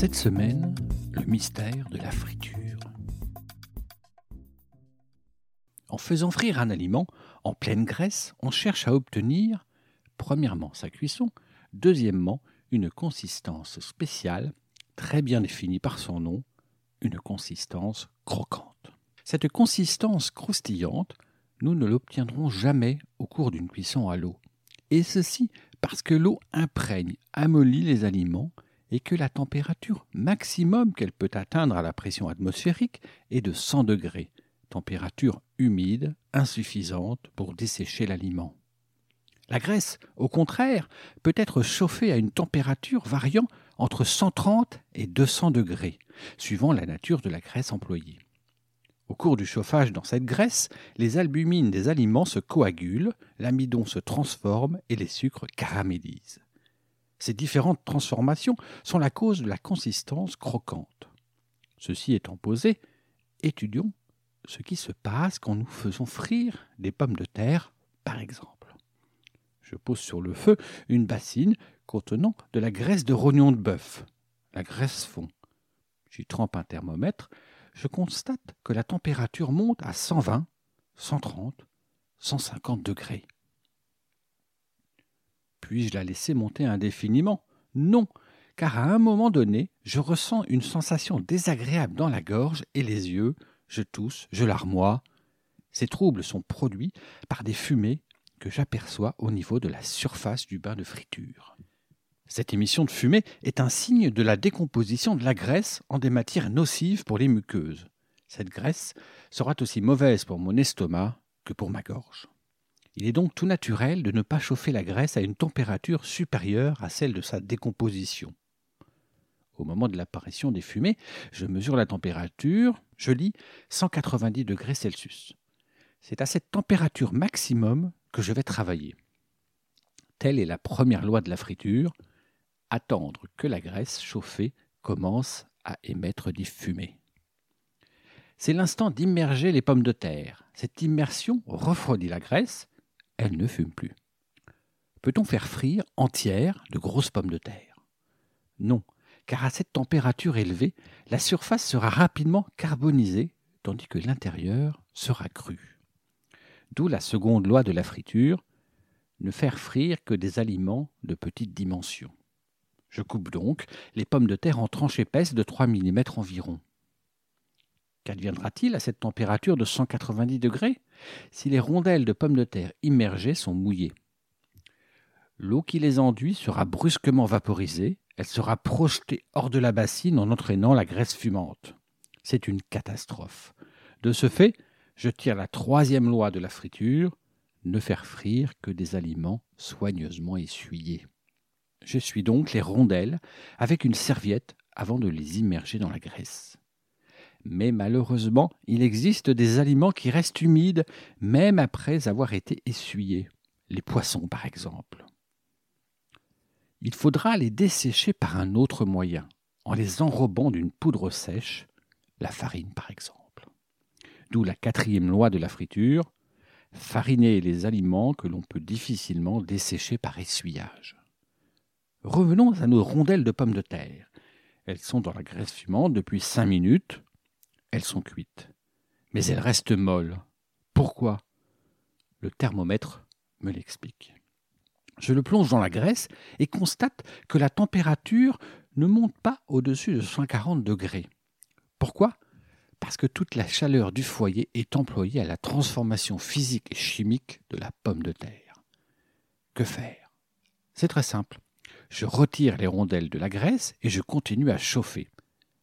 Cette semaine, le mystère de la friture. En faisant frire un aliment en pleine graisse, on cherche à obtenir, premièrement, sa cuisson, deuxièmement, une consistance spéciale, très bien définie par son nom, une consistance croquante. Cette consistance croustillante, nous ne l'obtiendrons jamais au cours d'une cuisson à l'eau. Et ceci parce que l'eau imprègne, amollit les aliments et que la température maximum qu'elle peut atteindre à la pression atmosphérique est de 100 degrés, température humide, insuffisante pour dessécher l'aliment. La graisse, au contraire, peut être chauffée à une température variant entre 130 et 200 degrés, suivant la nature de la graisse employée. Au cours du chauffage dans cette graisse, les albumines des aliments se coagulent, l'amidon se transforme et les sucres caramélisent. Ces différentes transformations sont la cause de la consistance croquante. Ceci étant posé, étudions ce qui se passe quand nous faisons frire des pommes de terre, par exemple. Je pose sur le feu une bassine contenant de la graisse de rognon de bœuf. La graisse fond. J'y trempe un thermomètre. Je constate que la température monte à 120, 130, 150 degrés. Puis-je la laisser monter indéfiniment? Non, car à un moment donné, je ressens une sensation désagréable dans la gorge et les yeux, je tousse, je larmoie. Ces troubles sont produits par des fumées que j'aperçois au niveau de la surface du bain de friture. Cette émission de fumée est un signe de la décomposition de la graisse en des matières nocives pour les muqueuses. Cette graisse sera aussi mauvaise pour mon estomac que pour ma gorge. Il est donc tout naturel de ne pas chauffer la graisse à une température supérieure à celle de sa décomposition. Au moment de l'apparition des fumées, je mesure la température, je lis 190 degrés Celsius. C'est à cette température maximum que je vais travailler. Telle est la première loi de la friture, attendre que la graisse chauffée commence à émettre des fumées. C'est l'instant d'immerger les pommes de terre. Cette immersion refroidit la graisse, elle ne fume plus. Peut-on faire frire entière de grosses pommes de terre? Non, car à cette température élevée, la surface sera rapidement carbonisée, tandis que l'intérieur sera cru. D'où la seconde loi de la friture, ne faire frire que des aliments de petite dimension. Je coupe donc les pommes de terre en tranches épaisses de 3 mm environ. Qu'adviendra-t-il à cette température de 190 degrés si les rondelles de pommes de terre immergées sont mouillées? L'eau qui les enduit sera brusquement vaporisée, elle sera projetée hors de la bassine en entraînant la graisse fumante. C'est une catastrophe. De ce fait, je tire la troisième loi de la friture, ne faire frire que des aliments soigneusement essuyés. Je suis donc les rondelles avec une serviette avant de les immerger dans la graisse. Mais malheureusement, il existe des aliments qui restent humides même après avoir été essuyés. Les poissons, par exemple. Il faudra les dessécher par un autre moyen, en les enrobant d'une poudre sèche, la farine par exemple. D'où la quatrième loi de la friture, fariner les aliments que l'on peut difficilement dessécher par essuyage. Revenons à nos rondelles de pommes de terre. Elles sont dans la graisse fumante depuis cinq minutes, elles sont cuites. Mais elles restent molles. Pourquoi? Le thermomètre me l'explique. Je le plonge dans la graisse et constate que la température ne monte pas au-dessus de 140 degrés. Pourquoi? Parce que toute la chaleur du foyer est employée à la transformation physique et chimique de la pomme de terre. Que faire? C'est très simple. Je retire les rondelles de la graisse et je continue à chauffer.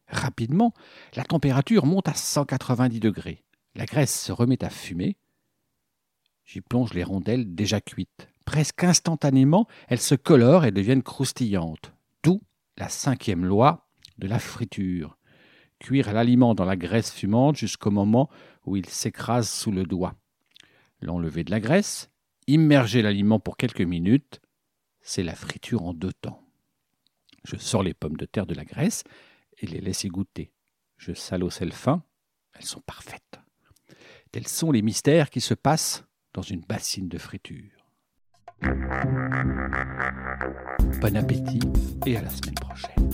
Rapidement, la température monte à 190 degrés. La graisse se remet à fumer. J'y plonge les rondelles déjà cuites. Presque instantanément, elles se colorent et deviennent croustillantes. D'où la cinquième loi de la friture. Cuire l'aliment dans la graisse fumante jusqu'au moment où il s'écrase sous le doigt. L'enlever de la graisse, immerger l'aliment pour quelques minutes, c'est la friture en deux temps. Je sors les pommes de terre de la graisse et les laisser goûter. Je salaussais le fin, elles sont parfaites. Tels sont les mystères qui se passent dans une bassine de friture. Bon appétit et à la semaine prochaine.